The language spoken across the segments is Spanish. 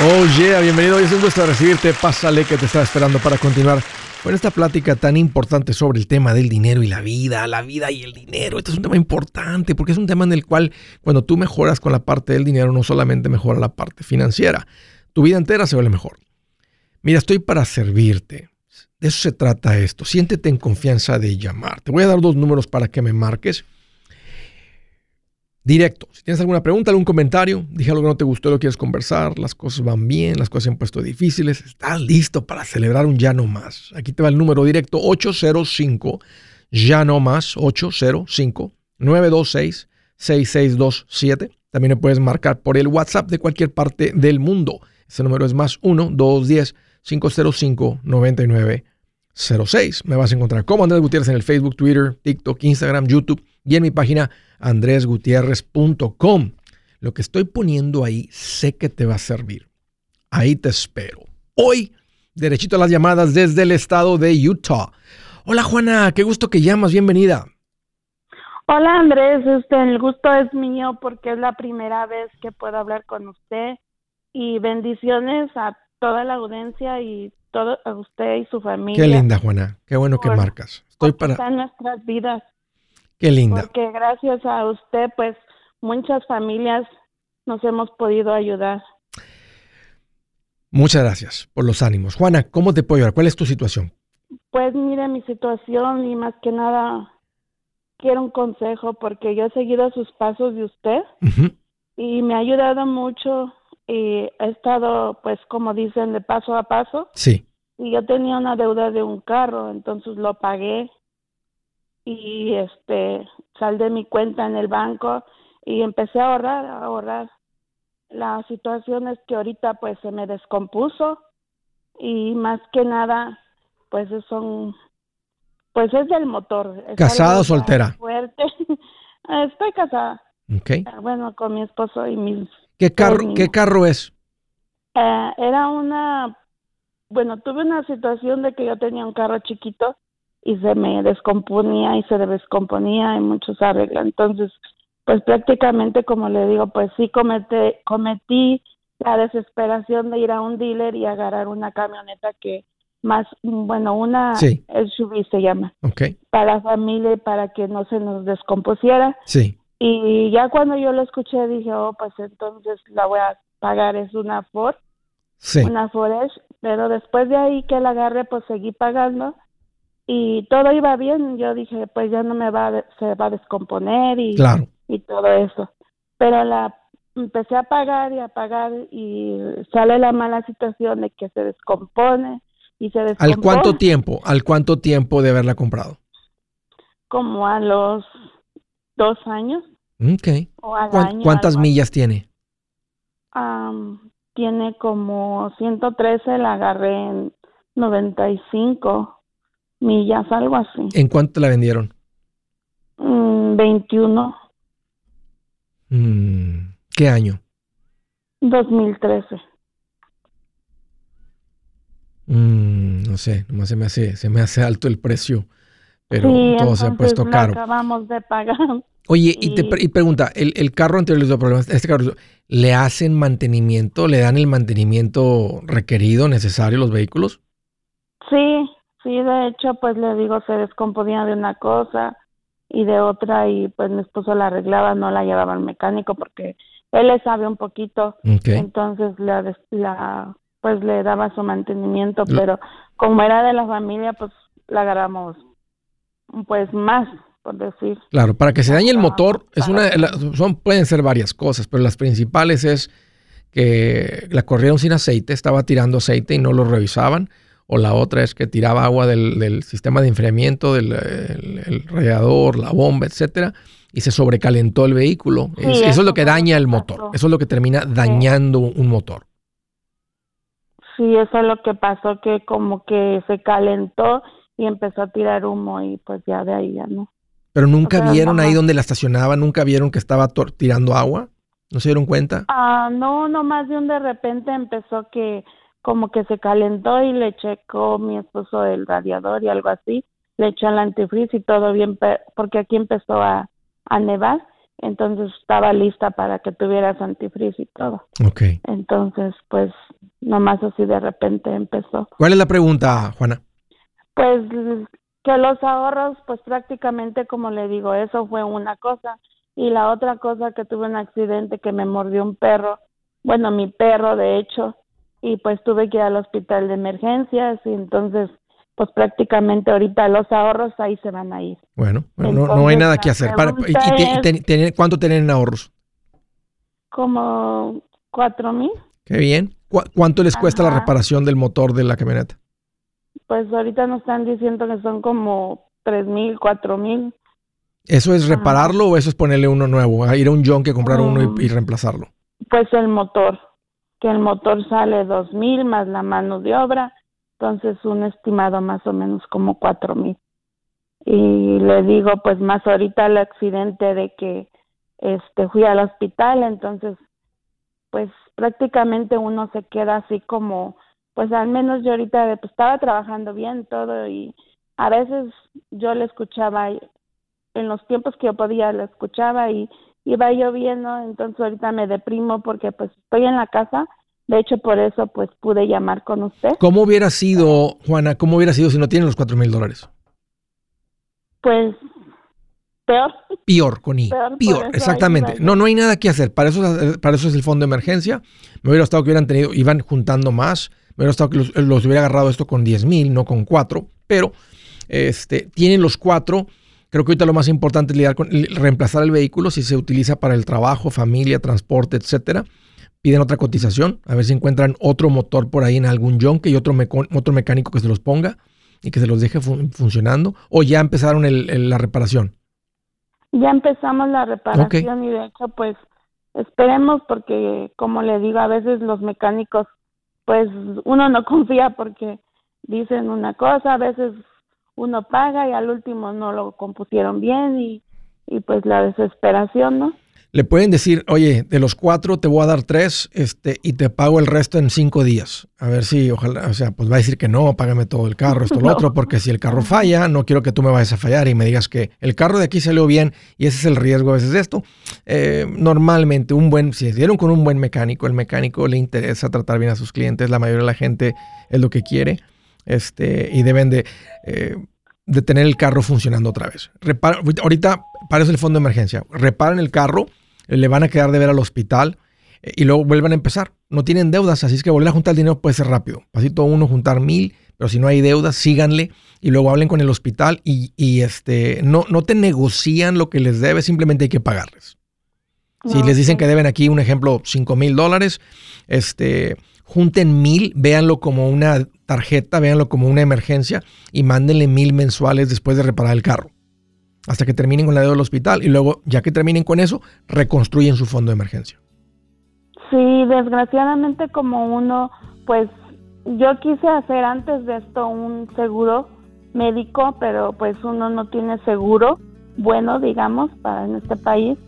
Oh yeah, bienvenido. Es un gusto recibirte. Pásale que te estaba esperando para continuar con esta plática tan importante sobre el tema del dinero y la vida, la vida y el dinero. Este es un tema importante porque es un tema en el cual cuando tú mejoras con la parte del dinero no solamente mejora la parte financiera, tu vida entera se vuelve mejor. Mira, estoy para servirte. De eso se trata esto. Siéntete en confianza de llamar. Te voy a dar dos números para que me marques directo. Si tienes alguna pregunta, algún comentario, dije algo que no te gustó, lo quieres conversar, las cosas van bien, las cosas se han puesto difíciles, estás listo para celebrar un ya no más. Aquí te va el número directo 805 ya no más 805 926 6627. También me puedes marcar por el WhatsApp de cualquier parte del mundo. Ese número es más 1 210 505 9906. Me vas a encontrar como Andrés Gutiérrez en el Facebook, Twitter, TikTok, Instagram, YouTube y en mi página andresgutierrez.com. Lo que estoy poniendo ahí sé que te va a servir. Ahí te espero. Hoy, derechito a las llamadas desde el estado de Utah. Hola Juana, qué gusto que llamas, bienvenida. Hola Andrés, este, el gusto es mío porque es la primera vez que puedo hablar con usted y bendiciones a toda la audiencia y todo, a usted y su familia. Qué linda Juana, qué bueno que marcas. Estoy para nuestras vidas. Qué linda. Porque gracias a usted, pues muchas familias nos hemos podido ayudar. Muchas gracias por los ánimos. Juana, ¿cómo te puedo ayudar? ¿Cuál es tu situación? Pues mire mi situación y más que nada quiero un consejo porque yo he seguido sus pasos de usted y me ha ayudado mucho y he estado pues como dicen de paso a paso. Sí. Y yo tenía una deuda de un carro, entonces lo pagué y este sal de mi cuenta en el banco y empecé a ahorrar, a ahorrar. La situación es que ahorita pues se me descompuso y más que nada pues son pues es del motor. ¿Casada o soltera? Fuerte. Estoy casada. Okay. Ah, bueno, con mi esposo y mis ¿Qué carro qué carro es? Eh, era una bueno, tuve una situación de que yo tenía un carro chiquito y se me descomponía y se descomponía y muchos arreglos. Entonces, pues prácticamente, como le digo, pues sí comete, cometí la desesperación de ir a un dealer y agarrar una camioneta que más, bueno, una sí. SUV se llama, okay. para la familia y para que no se nos descompusiera. Sí. Y ya cuando yo lo escuché dije, oh, pues entonces la voy a pagar, es una Ford, sí. una Ford Edge, pero después de ahí que la agarré, pues seguí pagando y todo iba bien. Yo dije, pues ya no me va, se va a descomponer y, y todo eso. Pero la empecé a pagar y a pagar y sale la mala situación de que se descompone y se descompone. ¿Al cuánto tiempo? ¿Al cuánto tiempo de haberla comprado? Como a los dos años. Ok. O al año, ¿Cuántas millas tiene? Um, tiene como 113, la agarré en 95 millas, algo así. ¿En cuánto la vendieron? Mm, 21. Mm, ¿Qué año? 2013. Mm, no sé, nomás se me hace, se me hace alto el precio, pero todo se ha puesto caro. acabamos de pagar. Oye, y, te y pregunta, ¿el, el carro anterior les dio problemas? ¿Este carro le hacen mantenimiento? ¿Le dan el mantenimiento requerido, necesario los vehículos? Sí, Sí, de hecho, pues le digo, se descomponía de una cosa y de otra y pues mi esposo la arreglaba, no la llevaba al mecánico porque él le sabe un poquito, entonces la, la, pues le daba su mantenimiento, pero como era de la familia, pues la agarramos pues más, por decir. Claro, para que se dañe el motor, es una, son, pueden ser varias cosas, pero las principales es que la corrieron sin aceite, estaba tirando aceite y no lo revisaban o la otra es que tiraba agua del, sistema de enfriamiento, del el, radiador, la bomba, etcétera, y se sobrecalentó el vehículo. eso, es lo que daña el motor. Eso es lo que termina dañando un motor. Sí, eso es lo que pasó, que como que se calentó y empezó a tirar humo y pues ya de ahí ya no. Pero nunca vieron ahí donde la estacionaba, nunca vieron que estaba tirando agua. ¿No se dieron cuenta? Ah, no, nomás de un de repente empezó que como que se calentó y le checó mi esposo el radiador y algo así, le echó el antifreeze y todo bien, porque aquí empezó a, a nevar, entonces estaba lista para que tuvieras antifreeze y todo. Ok. Entonces, pues nomás así de repente empezó. ¿Cuál es la pregunta, Juana? Pues que los ahorros, pues prácticamente como le digo, eso fue una cosa. Y la otra cosa que tuve un accidente que me mordió un perro, bueno, mi perro de hecho, y pues tuve que ir al hospital de emergencias y entonces pues prácticamente ahorita los ahorros ahí se van a ir. Bueno, no, hay nada que hacer. ¿Y, cuánto tienen ahorros? Como cuatro mil. Qué bien. ¿Cuánto les cuesta la reparación del motor de la camioneta? Pues ahorita nos están diciendo que son como tres mil, cuatro mil. ¿Eso es repararlo o eso es ponerle uno nuevo? A ir a un John que comprar uno y, y, reemplazarlo. Pues el motor, que el motor sale dos mil más la mano de obra, entonces un estimado más o menos como cuatro mil. Y le digo, pues más ahorita el accidente de que este fui al hospital, entonces pues prácticamente uno se queda así como, pues al menos yo ahorita pues, estaba trabajando bien todo y a veces yo le escuchaba en los tiempos que yo podía le escuchaba y iba lloviendo, entonces ahorita me deprimo porque pues estoy en la casa, de hecho por eso pues pude llamar con usted. ¿Cómo hubiera sido, Juana, cómo hubiera sido si no tienen los cuatro mil dólares? Pues peor. Peor, con I. Peor, exactamente. No, no hay nada que hacer. Para eso, para eso es el fondo de emergencia. Me hubiera gustado que hubieran tenido, iban juntando más. Me hubiera gustado que los, hubiera agarrado esto con 10 mil, no con 4. Pero este, tienen los 4. Creo que ahorita lo más importante es lidiar con reemplazar el vehículo si se utiliza para el trabajo, familia, transporte, etcétera. Piden otra cotización, a ver si encuentran otro motor por ahí en algún yonque y otro, otro mecánico que se los ponga y que se los deje funcionando. O ya empezaron la reparación. Ya empezamos la reparación y de hecho pues esperemos porque como le digo a veces los mecánicos pues uno no confía porque dicen una cosa, a veces uno paga y al último no lo compusieron bien y, y pues la desesperación, ¿no? le pueden decir, oye, de los cuatro te voy a dar tres este, y te pago el resto en cinco días. A ver si, ojalá, o sea, pues va a decir que no, págame todo el carro, esto, lo otro, porque si el carro falla, no quiero que tú me vayas a fallar y me digas que el carro de aquí salió bien y ese es el riesgo a veces de esto. Eh, normalmente, un buen, si se dieron con un buen mecánico, el mecánico le interesa tratar bien a sus clientes, la mayoría de la gente es lo que quiere este, y deben de... Eh, de tener el carro funcionando otra vez. ahorita, para eso el fondo de emergencia. Reparen el carro, le van a quedar de ver al hospital eh, y luego vuelvan a empezar. No tienen deudas, así es que volver a juntar el dinero puede ser rápido. Pasito uno, juntar mil, pero si no hay deudas, síganle y luego hablen con el hospital y, este, no, no te negocian lo que les debe, simplemente hay que pagarles. Si les dicen que deben aquí, un ejemplo, cinco mil dólares, este, junten mil, véanlo como una tarjeta, véanlo como una emergencia y mándenle mil mensuales después de reparar el carro. Hasta que terminen con la deuda del hospital y luego, ya que terminen con eso, reconstruyen su fondo de emergencia. Sí, desgraciadamente como uno, pues yo quise hacer antes de esto un seguro médico, pero pues uno no tiene seguro bueno, digamos, para en este país.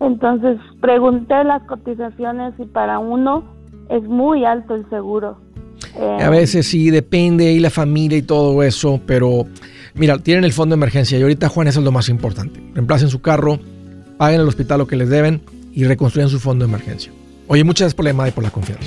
Entonces pregunté las cotizaciones y para uno es muy alto el seguro a eh, veces sí, depende y la familia y todo eso, pero mira, tienen el fondo de emergencia y ahorita Juan eso es lo más importante. Reemplacen su carro, paguen al hospital lo que les deben y reconstruyan su fondo de emergencia. Oye, muchas gracias por la llamada y por la confianza.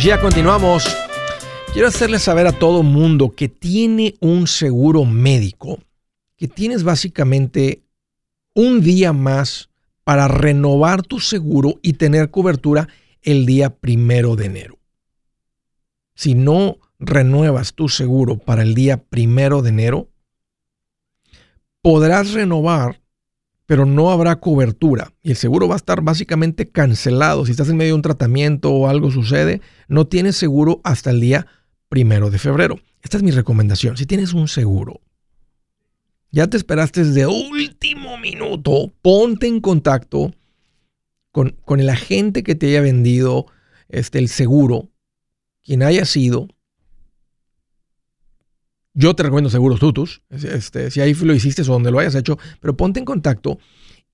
Ya continuamos. Quiero hacerles saber a todo mundo que tiene un seguro médico, que tienes básicamente un día más para renovar tu seguro y tener cobertura el día primero de enero. Si no renuevas tu seguro para el día primero de enero, podrás renovar pero no habrá cobertura y el seguro va a estar básicamente cancelado. Si estás en medio de un tratamiento o algo sucede, no tienes seguro hasta el día primero de febrero. Esta es mi recomendación. Si tienes un seguro, ya te esperaste desde último minuto, ponte en contacto con, con el agente que te haya vendido este, el seguro, quien haya sido, yo te recomiendo seguros tutus, este, si ahí lo hiciste o donde lo hayas hecho, pero ponte en contacto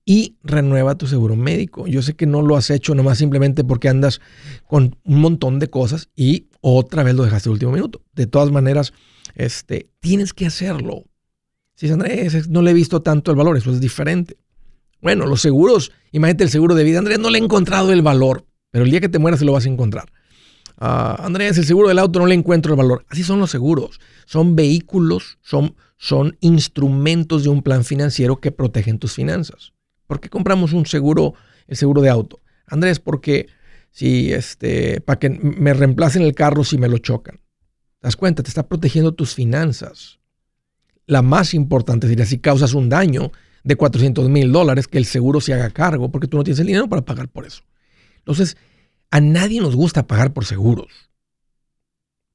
y renueva tu seguro médico. Yo sé que no lo has hecho nomás simplemente porque andas con un montón de cosas y otra vez lo dejaste el último minuto. De todas maneras, este, tienes que hacerlo. Si Andrés, no le he visto tanto el valor, eso es diferente. Bueno, los seguros, imagínate el seguro de vida, Andrés, no le he encontrado el valor, pero el día que te mueras se lo vas a encontrar. Uh, Andrés, el seguro del auto no le encuentro el valor. Así son los seguros. Son vehículos, son, son instrumentos de un plan financiero que protegen tus finanzas. ¿Por qué compramos un seguro, el seguro de auto? Andrés, porque si este, para que me reemplacen el carro si me lo chocan. ¿Te das cuenta? Te está protegiendo tus finanzas. La más importante sería si causas un daño de 400 mil dólares, que el seguro se haga cargo, porque tú no tienes el dinero para pagar por eso. Entonces, a nadie nos gusta pagar por seguros.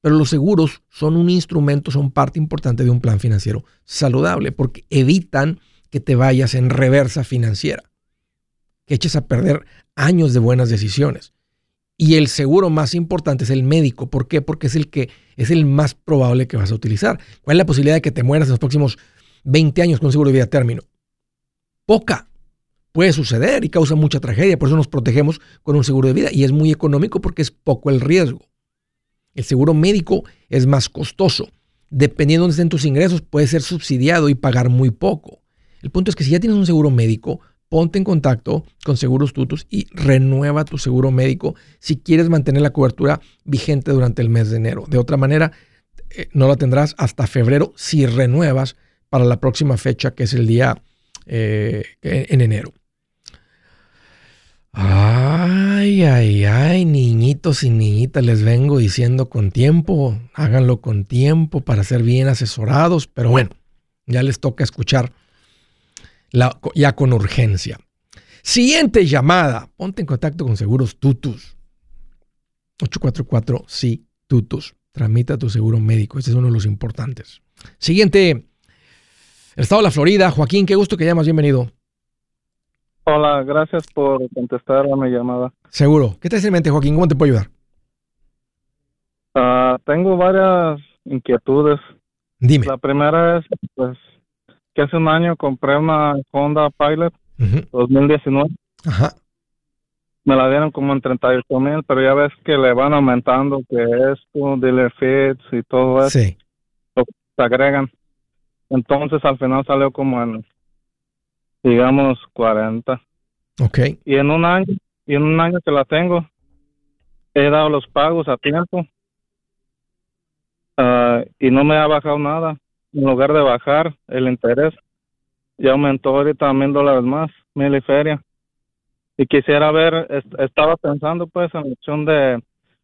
Pero los seguros son un instrumento, son parte importante de un plan financiero saludable porque evitan que te vayas en reversa financiera, que eches a perder años de buenas decisiones. Y el seguro más importante es el médico. ¿Por qué? Porque es el que es el más probable que vas a utilizar. ¿Cuál es la posibilidad de que te mueras en los próximos 20 años con un seguro de vida término? Poca puede suceder y causa mucha tragedia. Por eso nos protegemos con un seguro de vida y es muy económico porque es poco el riesgo. El seguro médico es más costoso. Dependiendo de dónde estén tus ingresos, puede ser subsidiado y pagar muy poco. El punto es que si ya tienes un seguro médico, ponte en contacto con Seguros Tutus y renueva tu seguro médico si quieres mantener la cobertura vigente durante el mes de enero. De otra manera, eh, no la tendrás hasta febrero si renuevas para la próxima fecha, que es el día eh, en enero. Ay, ay, ay, niñitos y niñitas, les vengo diciendo con tiempo, háganlo con tiempo para ser bien asesorados, pero bueno, ya les toca escuchar ya con urgencia. Siguiente llamada, ponte en contacto con Seguros Tutus. 844 sí, Tutus. Tramita tu seguro médico, este es uno de los importantes. Siguiente, el estado de la Florida. Joaquín, qué gusto que llamas, bienvenido. Hola, gracias por contestar a mi llamada. Seguro. ¿Qué te hace en mente, Joaquín? ¿Cómo te puedo ayudar? Ah, tengo varias inquietudes. Dime. La primera es, pues, que hace un año compré una Honda Pilot 2019. Ajá. Me la dieron como en 38 mil, pero ya ves que le van aumentando, que esto, dealer fits y todo eso. Sí. se agregan. Entonces al final salió como en digamos 40. Ok. Y en un año, y en un año que la tengo, he dado los pagos a tiempo ah, y no me ha bajado nada. En lugar de bajar el interés, ya aumentó ahorita mil dólares más, mil y feria. Y quisiera ver, estaba pensando pues en la opción de,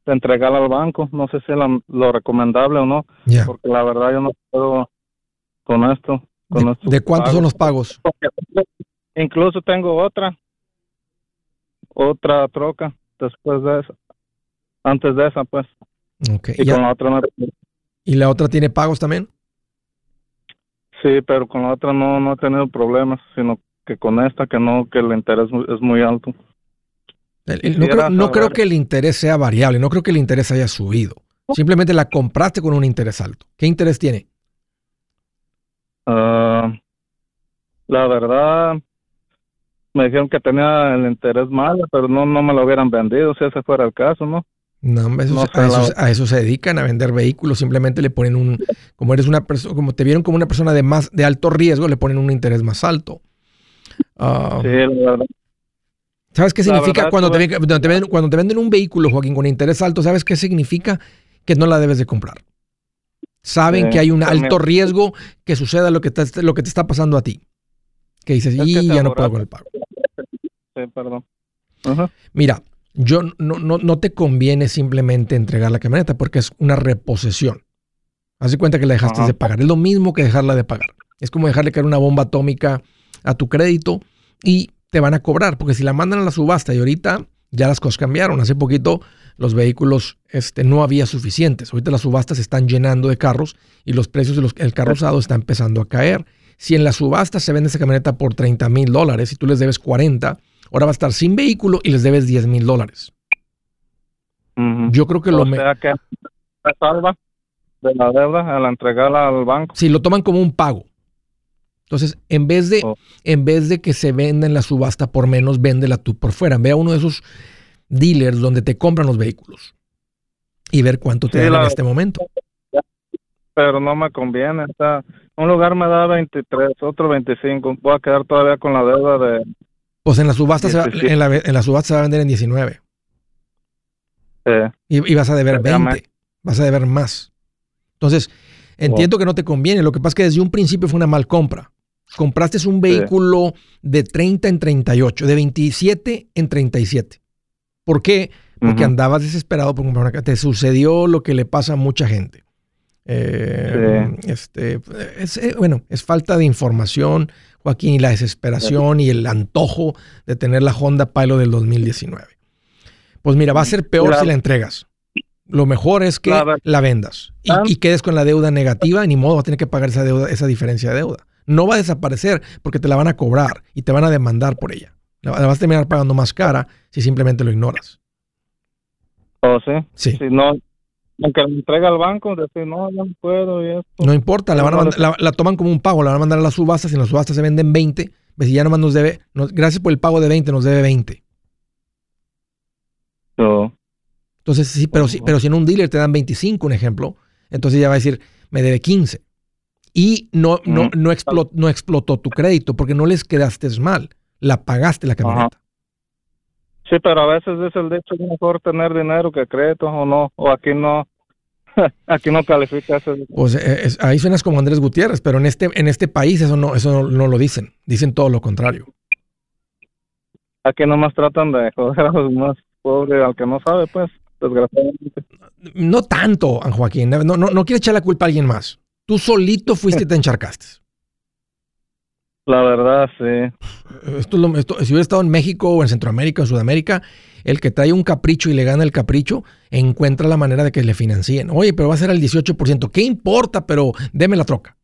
entregar al banco. No sé si es lo recomendable o no, porque la verdad yo no puedo con esto. Con ¿De, cuántos son los pagos? incluso tengo otra, otra troca después de esa, antes de esa pues. Okay. Y, con la otra ¿Y la otra tiene pagos también? Sí, pero con la otra no, no he tenido problemas, sino que con esta que no, que el interés es muy alto. no, creo, no creo, que el interés sea variable, no creo que el interés haya subido. Simplemente la compraste con un interés alto. ¿Qué interés tiene? Uh, la verdad, me dijeron que tenía el interés malo, pero no, no me lo hubieran vendido si ese fuera el caso, ¿no? No, a, eso, se dedican, a vender vehículos. Simplemente le ponen un, como eres una persona, como te vieron como una persona de más, de alto riesgo, le ponen un interés más alto. Ah, sí, la verdad. ¿Sabes qué significa cuando, te, venden, cuando te venden un vehículo, Joaquín, con interés alto? ¿Sabes qué significa? Que no la debes de comprar. Saben que hay un alto riesgo que suceda lo que, te, lo que te está pasando a ti. Que dices, y ya no puedo con el pago. Sí, perdón. Mira, yo no, no, no, te conviene simplemente entregar la camioneta porque es una reposición. Haz de cuenta que la dejaste de pagar. Es lo mismo que dejarla de pagar. Es como dejarle caer una bomba atómica a tu crédito y te van a cobrar. Porque si la mandan a la subasta y ahorita ya las cosas cambiaron. Hace poquito los vehículos este, no había suficientes. Ahorita las subastas se están llenando de carros y los precios del carro usado están empezando a caer. Si en la subasta se vende esa camioneta por 30 mil dólares y tú les debes 40, ahora va a estar sin vehículo y les debes 10 mil dólares. Yo creo que lo... Sea que salva de la deuda al entregarla al banco. Sí, lo toman como un pago. Entonces, en vez de, oh. en vez de que se venda en la subasta por menos, véndela tú por fuera. Ve a uno de esos dealers donde te compran los vehículos y ver cuánto te dan en este momento. Pero no me conviene. un lugar me da 23, otro 25. Voy a quedar todavía con la deuda de pues en la subasta, se va, en, la, en la subasta se va a vender en 19. Y, vas a deber 20. Vas a deber más. Entonces, entiendo que no te conviene. Lo que pasa es que desde un principio fue una mal compra. Compraste un vehículo de 30 en 38, de 27 en 37. ¿Por qué? Porque andabas desesperado por comprar una Te sucedió lo que le pasa a mucha gente. Eh, este, es, eh, bueno, es falta de información, Joaquín, y la desesperación y el antojo de tener la Honda Pilot del 2019. Pues mira, va a ser peor si la entregas. Lo mejor es que la, vendas y, quedes con la deuda negativa, ni modo, va a tener que pagar esa deuda, esa diferencia de deuda. No va a desaparecer porque te la van a cobrar y te van a demandar por ella. La, vas a terminar pagando más cara si simplemente lo ignoras. ¿Oh, sí? Sí. Si no, aunque la entrega al banco, decir, no, no puedo. Y esto. No importa, la, van a la, toman como un pago, la van a mandar a las subastas. y en las subastas se venden 20, ves si ya nomás nos debe, gracias por el pago de 20, nos debe 20. No. Entonces, sí, pero, sí, pero si en un dealer te dan 25, un ejemplo, entonces ya va a decir, me debe 15. Y no, no, no, explotó, no explotó tu crédito porque no les quedaste mal, la pagaste la camioneta. Sí, pero a veces es el de hecho mejor tener dinero que crédito o no, o aquí no, Aquí no califica eso. Pues ahí suenas como Andrés Gutiérrez, pero en este, en este país eso no, eso no, lo dicen. Dicen todo lo contrario. Aquí nomás tratan de joder a los más pobres, al que no sabe, pues, desgraciadamente. No tanto, Joaquín. No, no, no quiere echar la culpa a alguien más. Tú solito fuiste y te encharcaste. La verdad, sí. Esto, si hubiera estado en México o en Centroamérica o en Sudamérica, el que trae un capricho y le gana el capricho, encuentra la manera de que le financien. Oye, pero va a ser el 18%. ¿Qué importa? Pero deme la troca.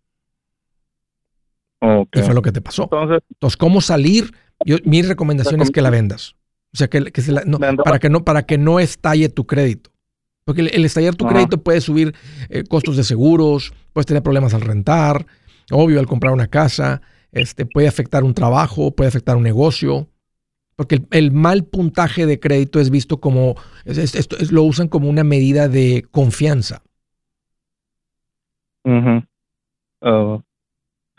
Okay. Y fue lo que te pasó. Entonces, ¿cómo salir? mi recomendación es que la vendas. O sea, que, para, que no, para que no estalle tu crédito. Porque el, estallar tu crédito puede subir eh, costos de seguros, puedes tener problemas al rentar, obvio, al comprar una casa, este, puede afectar un trabajo, puede afectar un negocio. Porque el, mal puntaje de crédito es visto como, esto lo usan como una medida de confianza. Oh,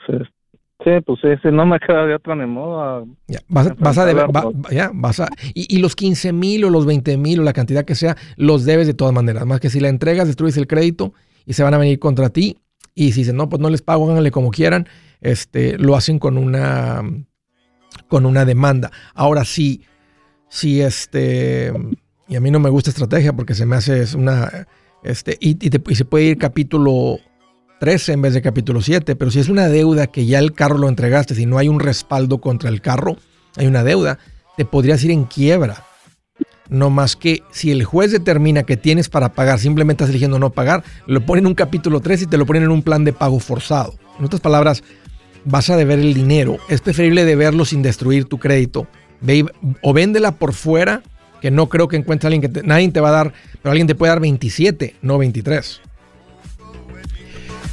sí. Sí, pues sí, si no me queda de otra ni modo. Ya, vas, vas a deber, ya, vas a, y, y los 15 mil o los 20 mil o la cantidad que sea, los debes de todas maneras. Más que si la entregas, destruyes el crédito y se van a venir contra ti. Y si dicen, no, pues no les pago, háganle como quieran, este, lo hacen con una, con una demanda. Ahora sí, si este, y a mí no me gusta estrategia porque se me hace una, este, y, y se puede ir capítulo 13 en vez de capítulo 7, pero si es una deuda que ya el carro lo entregaste, si no hay un respaldo contra el carro, hay una deuda, te podrías ir en quiebra. No más que si el juez determina que tienes para pagar, simplemente estás eligiendo no pagar, lo ponen en un capítulo 3 y te lo ponen en un plan de pago forzado. En otras palabras, vas a deber el dinero. Es preferible deberlo sin destruir tu crédito. O véndela por fuera, que no creo que encuentre a alguien que nadie te va a dar, pero alguien te puede dar 27, no 23.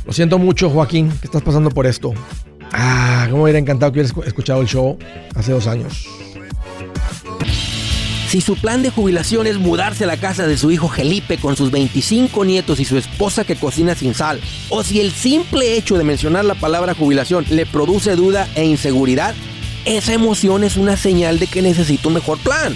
Lo siento mucho, Joaquín, que estás pasando por esto. Ah, cómo hubiera encantado que hubieras escuchado el show hace dos años. Si su plan de jubilación es mudarse a la casa de su hijo Felipe con sus 25 nietos y su esposa que cocina sin sal, o si el simple hecho de mencionar la palabra jubilación le produce duda e inseguridad, esa emoción es una señal de que necesita un mejor plan.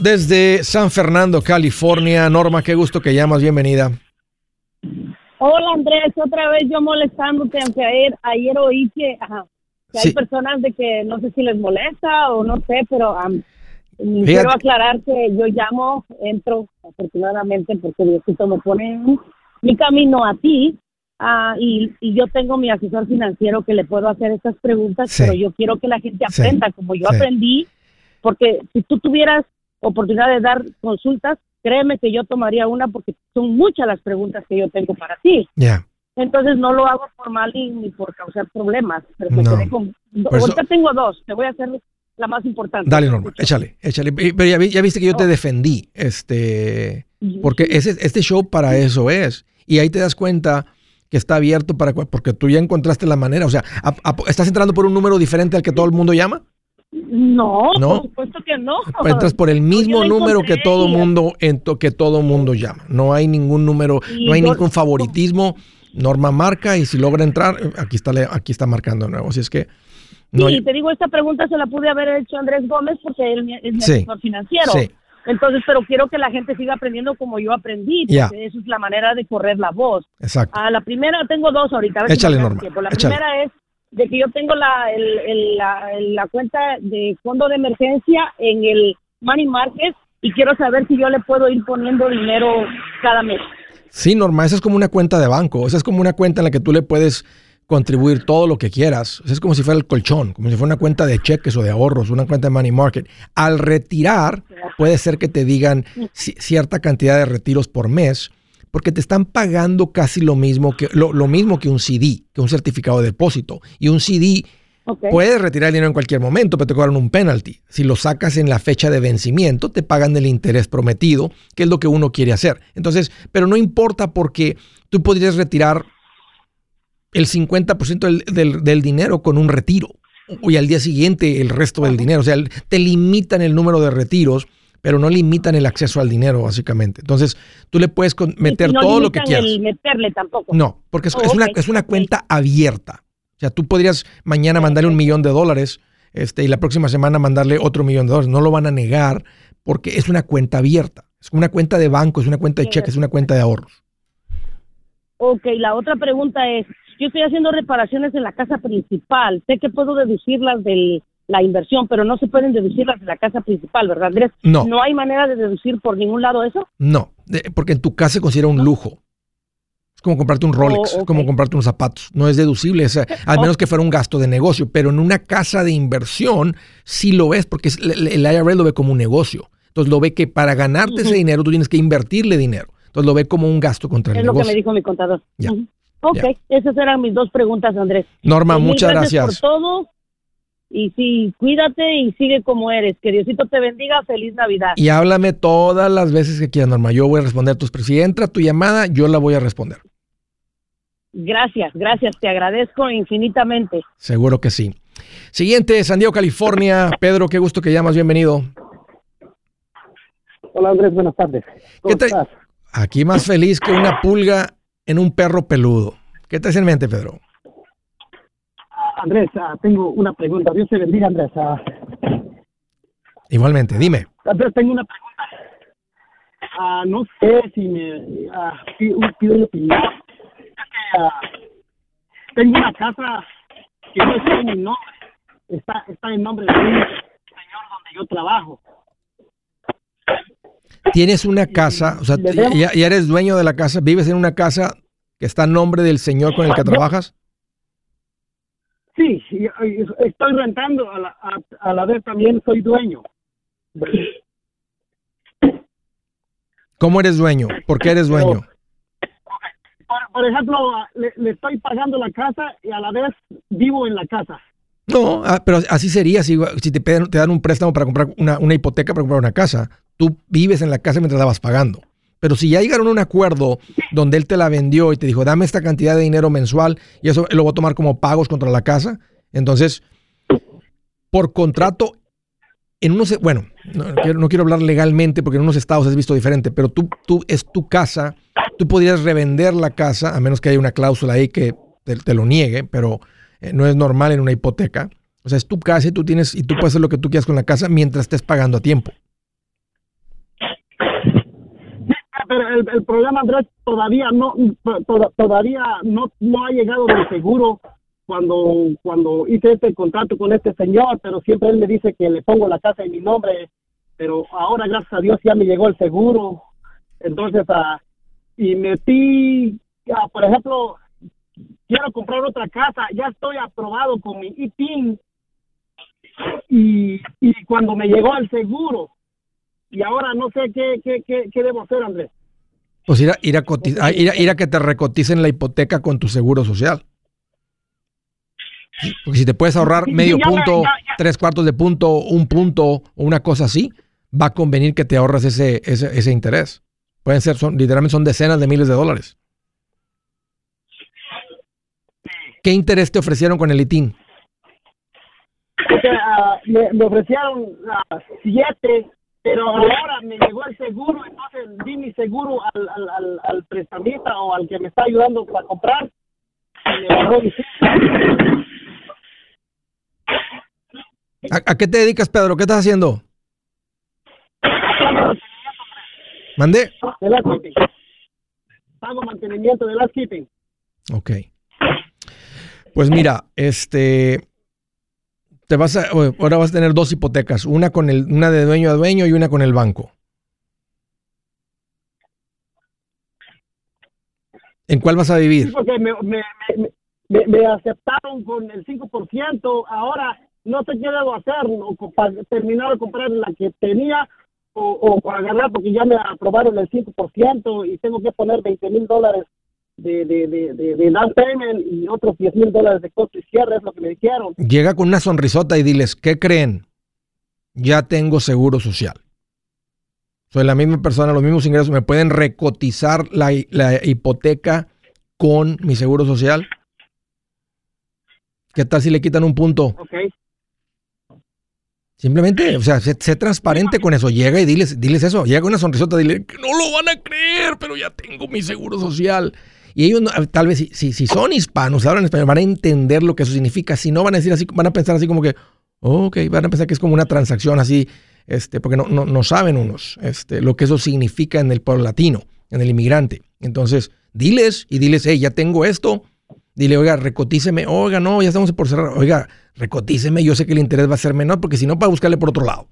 desde San Fernando, California. Norma, qué gusto que llamas, bienvenida. Hola Andrés, otra vez yo molestándote, aunque ayer, ayer oí que, hay personas de que no sé si les molesta o no sé, pero quiero aclarar que yo llamo, entro afortunadamente porque Diosito me pone mi camino a ti ah, y, yo tengo mi asesor financiero que le puedo hacer estas preguntas, pero yo quiero que la gente aprenda, como yo aprendí porque si tú tuvieras oportunidad de dar consultas, créeme que yo tomaría una porque son muchas las preguntas que yo tengo para ti. Ya. Entonces no lo hago por mal ni por causar problemas. Pero ahorita tengo dos. Te voy a hacer la más importante. Dale, Norma, échale, échale. Pero ya, viste que yo te defendí. Este, porque ese, este show para eso es. Y ahí te das cuenta que está abierto para porque tú ya encontraste la manera. O sea, ¿estás entrando por un número diferente al que todo el mundo llama? No, por supuesto que no. Entras por el mismo número que todo mundo que todo mundo llama. No hay ningún número, no hay ningún favoritismo. Norma marca y si logra entrar, aquí está aquí está marcando de nuevo. Así es que no Sí, te digo, esta pregunta se la pude haber hecho Andrés Gómez porque él es mi asesor financiero. Entonces, pero quiero que la gente siga aprendiendo como yo aprendí, porque eso es la manera de correr la voz. Exacto. A la primera, tengo dos ahorita. Échale, Norma. La primera es de que yo tengo la, la, cuenta de fondo de emergencia en el Money Market y quiero saber si yo le puedo ir poniendo dinero cada mes. Sí, Norma, esa es como una cuenta de banco, esa es como una cuenta en la que tú le puedes contribuir todo lo que quieras. Es como si fuera el colchón, como si fuera una cuenta de cheques o de ahorros, una cuenta de money market. Al retirar, puede ser que te digan cierta cantidad de retiros por mes porque te están pagando casi lo mismo que, lo, mismo que un CD, que un certificado de depósito. Y un CD puedes retirar el dinero en cualquier momento, pero te cobran un penalty. Si lo sacas en la fecha de vencimiento, te pagan el interés prometido, que es lo que uno quiere hacer. Entonces, pero no importa porque tú podrías retirar el 50% del, del, dinero con un retiro y al día siguiente el resto del dinero. O sea, te limitan el número de retiros pero no limitan el acceso al dinero, básicamente. Entonces, tú le puedes meter todo lo que quieras. El meterle tampoco. No, porque es, oh, una, es una cuenta abierta. O sea, tú podrías mañana mandarle un millón de dólares este, y la próxima semana mandarle otro millón de dólares. No lo van a negar porque es una cuenta abierta. Es una cuenta de banco, es una cuenta de cheques, es una cuenta de ahorros. Ok, la otra pregunta es, yo estoy haciendo reparaciones en la casa principal. Sé que puedo deducirlas del la inversión, pero no se pueden deducir las de la casa principal, ¿verdad, Andrés? No. ¿No hay manera de deducir por ningún lado eso? No, porque en tu casa se considera un lujo. Es como comprarte un Rolex, es oh, como comprarte unos zapatos. No es deducible, es, al menos que fuera un gasto de negocio. Pero en una casa de inversión sí lo es, porque el IRS lo ve como un negocio. Entonces lo ve que para ganarte ese dinero tú tienes que invertirle dinero. Entonces lo ve como un gasto contra el negocio. Es lo que me dijo mi contador. Ya. Ok, esas eran mis dos preguntas, Andrés. Norma, pues, muchas gracias. por todo. Y sí, cuídate y sigue como eres. Que Diosito te bendiga. Feliz Navidad. Y háblame todas las veces que quieras, Norma. Yo voy a responder tus Si entra tu llamada, yo la voy a responder. Gracias, gracias. Te agradezco infinitamente. Seguro que sí. Siguiente, San Diego, California. Pedro, qué gusto que llamas. Bienvenido. Hola, Andrés. Buenas tardes. ¿Qué estás? Aquí más feliz que una pulga en un perro peludo. ¿Qué te hace en mente, Pedro? Andrés, ah, tengo una pregunta. Dios te bendiga, Andrés. Ah. Igualmente, dime. Andrés, tengo una pregunta. Ah, no sé si me pido, una opinión. tengo una casa que no está en mi nombre. Está, está en nombre de un señor donde yo trabajo. Tienes una casa, o sea, ya, ya eres dueño de la casa, vives en una casa que está en nombre del señor con el que trabajas. Sí, estoy rentando, a la, a, la vez también soy dueño. ¿Cómo eres dueño? ¿Por qué eres dueño? Por, ejemplo, le, estoy pagando la casa y a la vez vivo en la casa. No, ah, pero así sería si, si te, te, dan un préstamo para comprar una, una, hipoteca para comprar una casa. Tú vives en la casa mientras la vas pagando. Pero si ya llegaron a un acuerdo donde él te la vendió y te dijo, dame esta cantidad de dinero mensual y eso lo va a tomar como pagos contra la casa, entonces, por contrato, en unos, bueno, no, quiero, hablar legalmente porque en unos estados es visto diferente, pero tú, tú es tu casa, tú podrías revender la casa, a menos que haya una cláusula ahí que te, lo niegue, pero eh, no es normal en una hipoteca. O sea, es tu casa y tú tienes, y tú puedes hacer lo que tú quieras con la casa mientras estés pagando a tiempo. Pero el, problema, Andrés, todavía no, todavía no, no ha llegado del seguro cuando, cuando hice este contrato con este señor, pero siempre él me dice que le pongo la casa en mi nombre, pero ahora gracias a Dios ya me llegó el seguro, entonces, uh, y metí, uh, por ejemplo, quiero comprar otra casa, ya estoy aprobado con mi ITIN, y, y cuando me llegó el seguro, y ahora no sé qué, qué, qué, qué debo hacer, Andrés. Pues ir a, ir, a ir, a, que te recoticen la hipoteca con tu seguro social. Porque si te puedes ahorrar medio punto, tres cuartos de punto, un punto o una cosa así, va a convenir que te ahorras ese, ese, ese interés. Pueden ser, son, literalmente son decenas de miles de dólares. ¿Qué interés te ofrecieron con el ITIN? Ah, me, ofrecieron uh, siete pero ahora me llegó el seguro, entonces di mi seguro al, al, al, prestamista o al que me está ayudando para comprar. ¿A, qué te dedicas, Pedro? ¿Qué estás haciendo? ¿Mandé? De Pago mantenimiento de keeping. Ok. Pues mira, este, te vas a, ahora vas a tener dos hipotecas, una con el, una de dueño a dueño y una con el banco. ¿En cuál vas a vivir? porque me, me, aceptaron con el 5%, ahora no sé qué debo hacer, o para terminar de comprar la que tenía o, o para ganar porque ya me aprobaron el 5% y tengo que poner 20 mil dólares de, de, de, de down payment y otros 10 mil dólares de costo y cierre, es lo que me dijeron. Llega con una sonrisota y diles, ¿qué creen? Ya tengo seguro social. Soy la misma persona, los mismos ingresos, ¿me pueden recotizar la, la hipoteca con mi seguro social? ¿Qué tal si le quitan un punto? Okay. Simplemente, o sea, sé, transparente con eso. Llega y diles, diles eso. Llega con una sonrisota, dile que no lo van a creer, pero ya tengo mi seguro social. Y ellos, tal vez, si, si, son hispanos, hablan español, van a entender lo que eso significa. Si no, van a decir así, van a pensar así como que, ok, van a pensar que es como una transacción así, este, porque no, no, no saben unos este, lo que eso significa en el pueblo latino, en el inmigrante. Entonces, diles y diles, hey, ya tengo esto, Dile, oiga, recotíceme. Oiga, no, ya estamos por cerrar. Oiga, recotíceme. Yo sé que el interés va a ser menor porque si no, para buscarle por otro lado.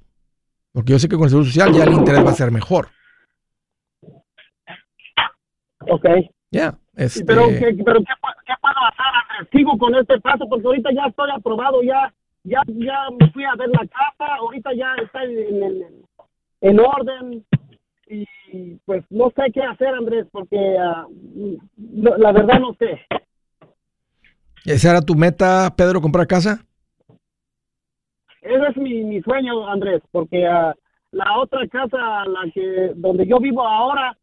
Porque yo sé que con el seguro social ya el interés va a ser mejor. Ok. Ya. Este pero, ¿qué, pero ¿qué, puedo hacer, Andrés? Sigo con este paso porque ahorita ya estoy aprobado, ya ya ya me fui a ver la casa, ahorita ya está en, en, orden y pues no sé qué hacer, Andrés, porque ah, la verdad no sé. ¿Esa era tu meta, Pedro, comprar casa? Ese es mi, mi sueño, Andrés, porque uh, la otra casa, la que donde yo vivo ahora,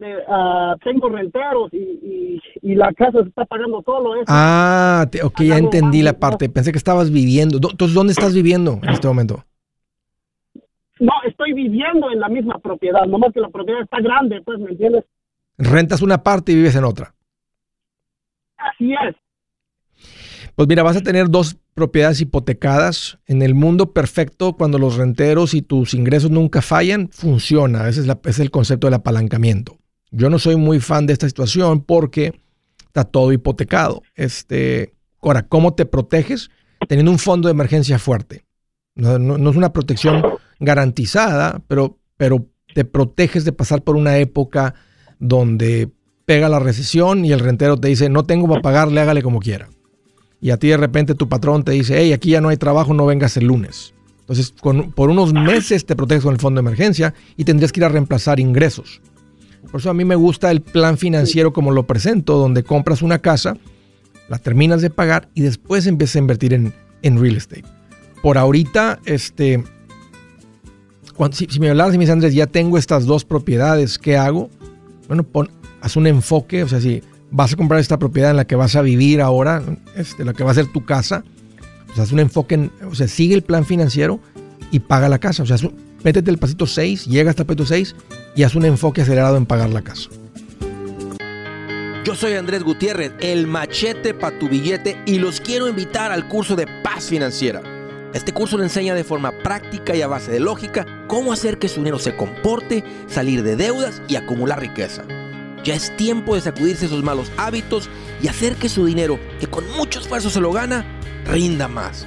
uh, tengo renteros y, y, la casa se está pagando todo eso. Ah, ok, ya entendí la parte. Pensé que estabas viviendo. Entonces, ¿dónde estás viviendo en este momento? No, estoy viviendo en la misma propiedad, nomás que la propiedad está grande, pues, ¿me entiendes? Rentas una parte y vives en otra. Así es. Pues mira, vas a tener dos propiedades hipotecadas. En el mundo perfecto, cuando los renteros y tus ingresos nunca fallan, funciona. Ese es, ese es el concepto del apalancamiento. Yo no soy muy fan de esta situación porque está todo hipotecado. Este, ahora, ¿cómo te proteges? Teniendo un fondo de emergencia fuerte. No, es una protección garantizada, pero, pero te proteges de pasar por una época donde pega la recesión y el rentero te dice, no tengo para pagarle, hágale como quiera. Y a ti de repente tu patrón te dice, hey, aquí ya no hay trabajo, no vengas el lunes. Entonces, por unos meses te proteges con el fondo de emergencia y tendrías que ir a reemplazar ingresos. Por eso a mí me gusta el plan financiero como lo presento, donde compras una casa, la terminas de pagar y después empiezas a invertir en, real estate. Por ahorita, este, si, me hablas y me dices, Andrés, ya tengo estas dos propiedades, ¿qué hago? Bueno, pon, haz un enfoque, o sea, si vas a comprar esta propiedad en la que vas a vivir ahora, este, la que va a ser tu casa, pues haz un enfoque, en, o sea, sigue el plan financiero y paga la casa. O sea, métete el pasito 6, llega hasta el pasito 6 y haz un enfoque acelerado en pagar la casa. Yo soy Andrés Gutiérrez, el machete para tu billete y los quiero invitar al curso de paz financiera. Este curso le enseña de forma práctica y a base de lógica cómo hacer que su dinero se comporte, salir de deudas y acumular riqueza. Ya es tiempo de sacudirse esos malos hábitos y hacer que su dinero, que con mucho esfuerzo se lo gana, rinda más.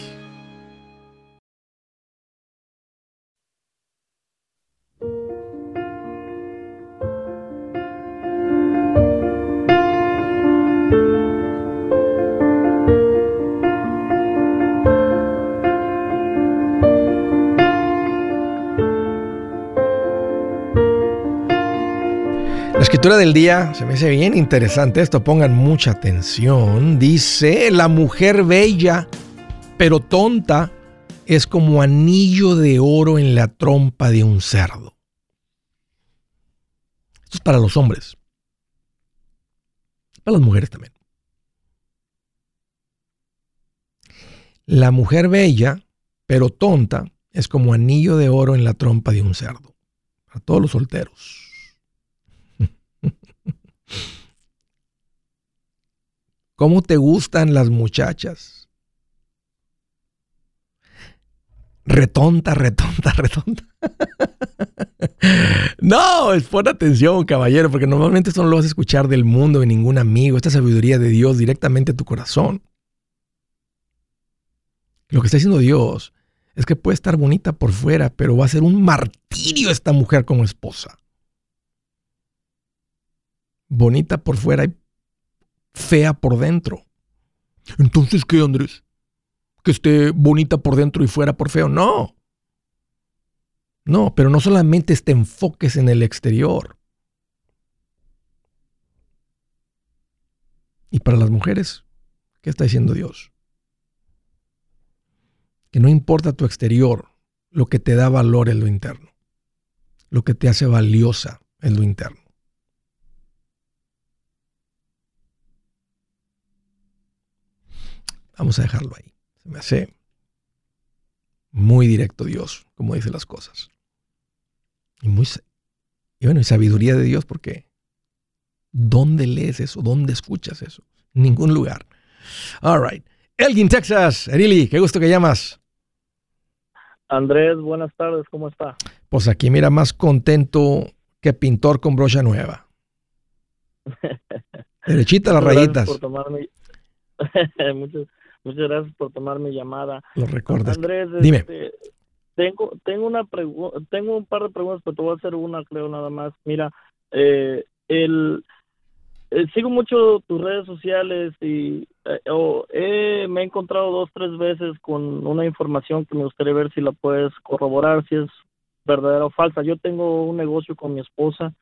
Escritura del día, se me hace bien interesante esto, pongan mucha atención. Dice, la mujer bella, pero tonta, es como anillo de oro en la trompa de un cerdo. Esto es para los hombres. Para las mujeres también. La mujer bella, pero tonta, es como anillo de oro en la trompa de un cerdo. Para todos los solteros. ¿Cómo te gustan las muchachas? Retonta, retonta, retonta. no, es pon atención, caballero, porque normalmente esto no lo vas a escuchar del mundo, de ningún amigo. Esta sabiduría de Dios directamente a tu corazón. Lo que está diciendo Dios es que puede estar bonita por fuera, pero va a ser un martirio esta mujer como esposa bonita por fuera y fea por dentro. Entonces, ¿qué, Andrés? ¿Que esté bonita por dentro y fuera por feo? No. No, pero no solamente te enfoques en el exterior. Y para las mujeres, ¿qué está diciendo Dios? Que no importa tu exterior, lo que te da valor es lo interno. lo que te hace valiosa en lo interno. Vamos a dejarlo ahí. Se me hace muy directo Dios, como dice las cosas. Y muy y bueno, y sabiduría de Dios porque ¿dónde lees eso? ¿Dónde escuchas eso? En ningún lugar. All right. Elgin, Texas. Erili, qué gusto que llamas. Andrés, buenas tardes, ¿cómo está? Pues aquí mira más contento que pintor con brocha nueva. Derechita las rayitas. muchas, muchas, gracias por tomar mi llamada. Lo recuerdas. Andrés, Dime. Este, tengo, tengo una tengo un par de preguntas, pero te voy a hacer una, creo, nada más. Mira, eh, el eh, sigo mucho tus redes sociales y eh, me he encontrado dos tres veces con una información que me gustaría ver si la puedes corroborar si es verdadera o falsa yo tengo un negocio con mi esposa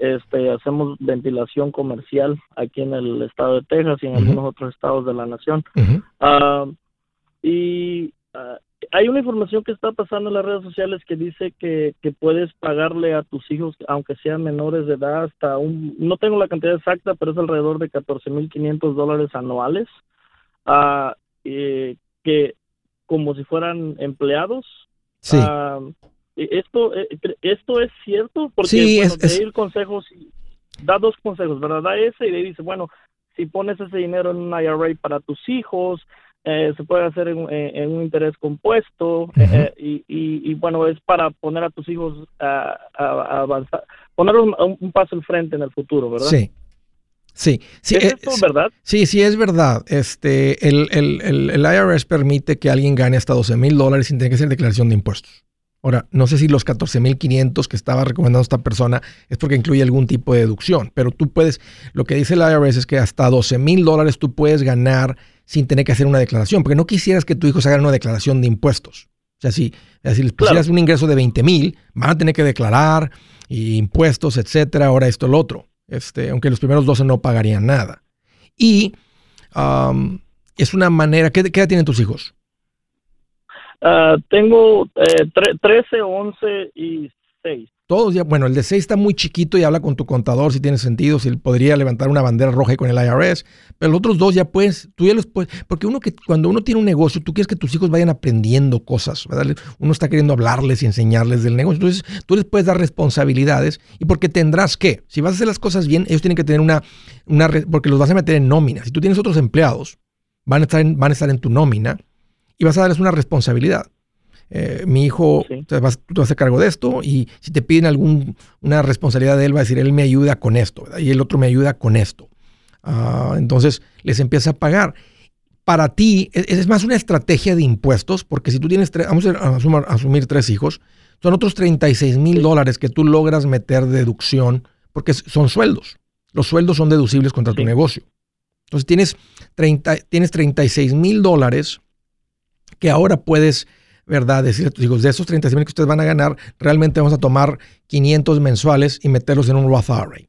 este hacemos ventilación comercial aquí en el estado de Texas y en algunos otros estados de la nación ah, y ah, hay una información que está pasando en las redes sociales que dice que, puedes pagarle a tus hijos, aunque sean menores de edad, hasta un, no tengo la cantidad exacta, pero es alrededor de 14.500 dólares anuales, uh, que como si fueran empleados. Sí. Esto, eh, esto es cierto porque sí, es, consejos, da dos consejos, ¿verdad? Da ese y le dice, bueno, si pones ese dinero en un IRA para tus hijos, eh, se puede hacer en, un interés compuesto eh, y, bueno, es para poner a tus hijos a, avanzar, poner un, paso al frente en el futuro, ¿verdad? Sí. Sí, sí, ¿Es, esto verdad? Sí, sí, es verdad. Este, el, el, el, IRS permite que alguien gane hasta 12 mil dólares sin tener que hacer declaración de impuestos. Ahora, no sé si los 14.500 que estaba recomendando esta persona es porque incluye algún tipo de deducción, pero tú puedes, lo que dice el IRS es que hasta 12 mil dólares tú puedes ganar sin tener que hacer una declaración, porque no quisieras que tu hijo se haga una declaración de impuestos. O sea, si, si les pusieras un ingreso de 20 mil, van a tener que declarar impuestos, etcétera, ahora esto, lo otro. Este, aunque los primeros 12 no pagarían nada. Y es una manera, ¿qué, ¿qué edad tienen tus hijos? Uh, tengo eh, 13, 11 y 6. Todos ya, bueno, el de 6 está muy chiquito y habla con tu contador si tiene sentido, si podría levantar una bandera roja con el IRS, pero los otros dos ya puedes, tú ya los puedes, porque uno que cuando uno tiene un negocio, tú quieres que tus hijos vayan aprendiendo cosas. Uno está queriendo hablarles y enseñarles del negocio, entonces tú les puedes dar responsabilidades y porque tendrás que, si vas a hacer las cosas bien, ellos tienen que tener una, una porque los vas a meter en nómina. Si tú tienes otros empleados, van a estar van a estar en tu nómina y vas a darles una responsabilidad. Eh, mi hijo, te vas, tú vas a hacer cargo de esto y si te piden alguna responsabilidad de él, va a decir, él me ayuda con esto, y el otro me ayuda con esto. Ah, entonces les empieza a pagar. Para ti es, es, más una estrategia de impuestos, porque si tú tienes, vamos a asumir, tres hijos, son otros 36 mil dólares que tú logras meter deducción, porque son sueldos. Los sueldos son deducibles contra tu negocio. Entonces tienes, 30, tienes 36 mil dólares que ahora puedes, ¿verdad? Decir a tus hijos, de esos 36 mil que ustedes van a ganar, realmente vamos a tomar 500 mensuales y meterlos en un Roth IRA.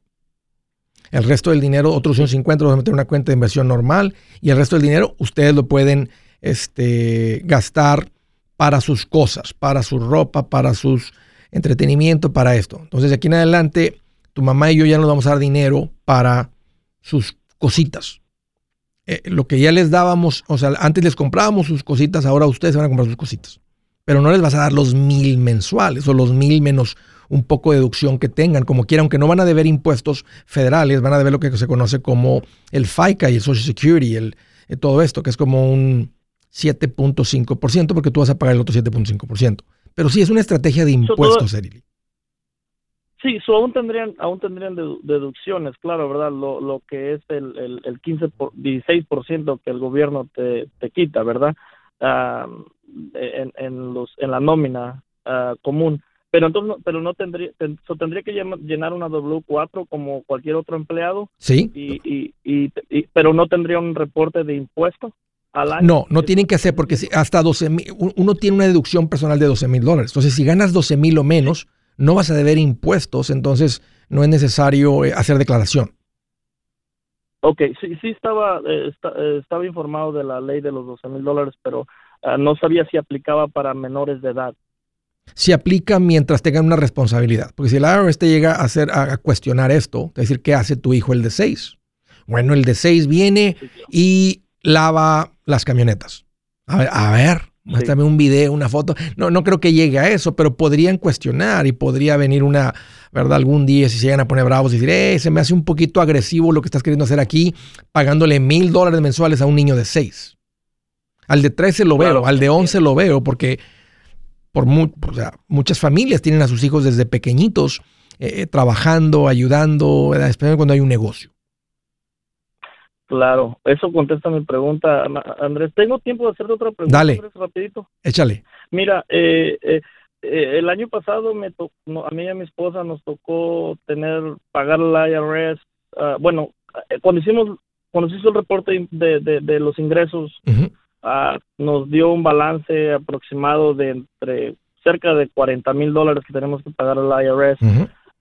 El resto del dinero, otros 150 los vamos a meter en una cuenta de inversión normal y el resto del dinero ustedes lo pueden este, gastar para sus cosas, para su ropa, para sus entretenimiento, para esto. Entonces, de aquí en adelante, tu mamá y yo ya nos vamos a dar dinero para sus cositas. Eh, lo que ya les dábamos, o sea, antes les comprábamos sus cositas, ahora ustedes van a comprar sus cositas. Pero no les vas a dar los mil mensuales o los mil menos un poco de deducción que tengan, como quiera, aunque no van a deber impuestos federales, van a deber lo que se conoce como el FICA y el Social Security, el, eh, todo esto, que es como un 7.5%, porque tú vas a pagar el otro 7.5%. Pero sí, es una estrategia de impuestos, Erili. Sí, aún tendrían, aún tendrían deducciones, claro, ¿verdad? Lo, lo que es el, el, el 15 por, 16% que el gobierno te, te quita, ¿verdad? Uh, en, en, los, en la nómina uh, común. Pero entonces, pero no tendría, tendría que llenar una W4 como cualquier otro empleado. Sí. Y, y, y, pero no tendría un reporte de impuestos. Al año. No, no tienen que hacer porque si hasta 12 mil, uno tiene una deducción personal de 12 mil dólares. Entonces, si ganas 12 mil o menos, no vas a deber impuestos, entonces no es necesario eh, hacer declaración. Ok, sí, sí estaba, eh, eh, estaba informado de la ley de los 12 mil dólares, pero ah, no sabía si aplicaba para menores de edad. se aplica mientras tengan una responsabilidad. Porque si el IRS te llega a, hacer, a cuestionar esto, es decir, ¿qué hace tu hijo el de 6? Bueno, el de 6 viene y lava las camionetas. A ver, a ver muéstrame un video, una foto. No, no creo que llegue a eso, pero podrían cuestionar y podría venir una, ¿verdad? Algún día si se llegan a poner bravos y decir, eh, se me hace un poquito agresivo lo que estás queriendo hacer aquí, pagándole mil dólares mensuales a un niño de 6. Al de 13 lo veo, al de 11 lo veo, porque por muchas familias tienen a sus hijos desde pequeñitos eh, trabajando, ayudando, especialmente cuando hay un negocio. Claro, eso contesta mi pregunta, Andrés. ¿Tengo tiempo de hacerte otra pregunta? Dale, rapidito. Échale. Mira, eh, eh, eh, el año pasado me a mí y a mi esposa nos tocó tener, pagar la IRS. Ah, bueno, cuando hicimos, cuando se hizo el reporte de, de, los ingresos, ah, nos dio un balance aproximado de entre cerca de 40 mil dólares que tenemos que pagar a la IRS.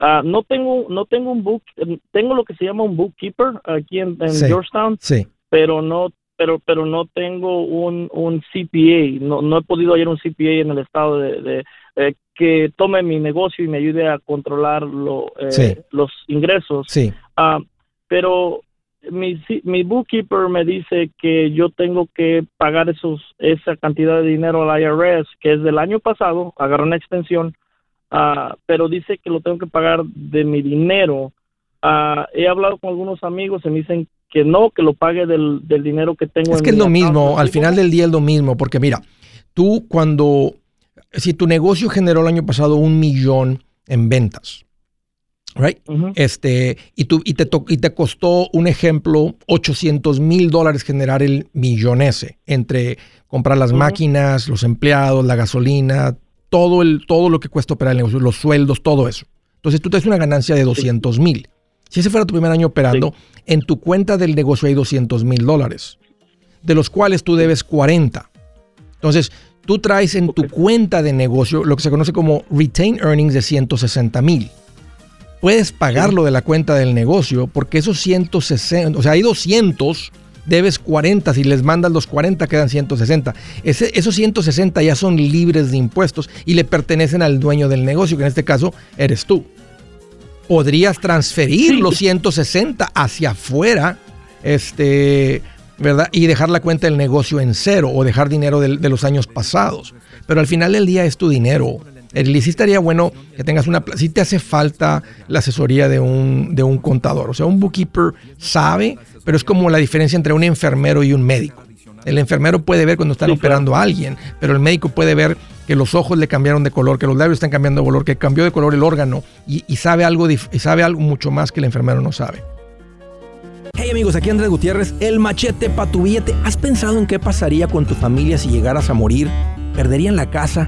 Ah, no tengo no tengo un book tengo lo que se llama un bookkeeper aquí en, Georgetown sí. pero no pero pero no tengo un, un CPA no, no he podido hallar un CPA en el estado de, eh, que tome mi negocio y me ayude a controlar lo, eh, los ingresos sí. Ah, pero mi, mi bookkeeper me dice que yo tengo que pagar esos esa cantidad de dinero al IRS que es del año pasado agarró una extensión Ah, pero dice que lo tengo que pagar de mi dinero. Uh, he hablado con algunos amigos y me dicen que no, que lo pague del, dinero que tengo. Es que es lo mismo, al final del día es lo mismo, porque mira, tú cuando, si tu negocio generó el año pasado un millón en ventas, right? este, y, tú, y, te y te costó, un ejemplo, 800 mil dólares generar el millón ese, entre comprar las máquinas, los empleados, la gasolina, todo, el, todo lo que cuesta operar el negocio, los sueldos, todo eso. Entonces tú te das una ganancia de 200 mil. Si ese fuera tu primer año operando, en tu cuenta del negocio hay 200 mil dólares, de los cuales tú debes 40. Entonces, tú traes en tu cuenta de negocio lo que se conoce como retain earnings de 160 mil. Puedes pagarlo de la cuenta del negocio porque esos 160, o sea, hay 200 debes 40, si les mandas los 40 quedan 160. Ese, esos 160 ya son libres de impuestos y le pertenecen al dueño del negocio, que en este caso eres tú. Podrías transferir los 160 hacia afuera, este, ¿verdad? Y dejar la cuenta del negocio en cero o dejar dinero de, de los años pasados. Pero al final del día es tu dinero. El sí estaría bueno que tengas una... Si te hace falta la asesoría de un, de un contador. O sea, un bookkeeper sabe pero es como la diferencia entre un enfermero y un médico. El enfermero puede ver cuando están operando a alguien, pero el médico puede ver que los ojos le cambiaron de color, que los labios están cambiando de color, que cambió de color el órgano y, sabe, algo, y sabe algo mucho más que el enfermero no sabe. Hey amigos, aquí Andrés Gutiérrez, el machete para tu billete. ¿Has pensado en qué pasaría con tu familia si llegaras a morir? ¿Perderían la casa?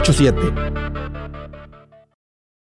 87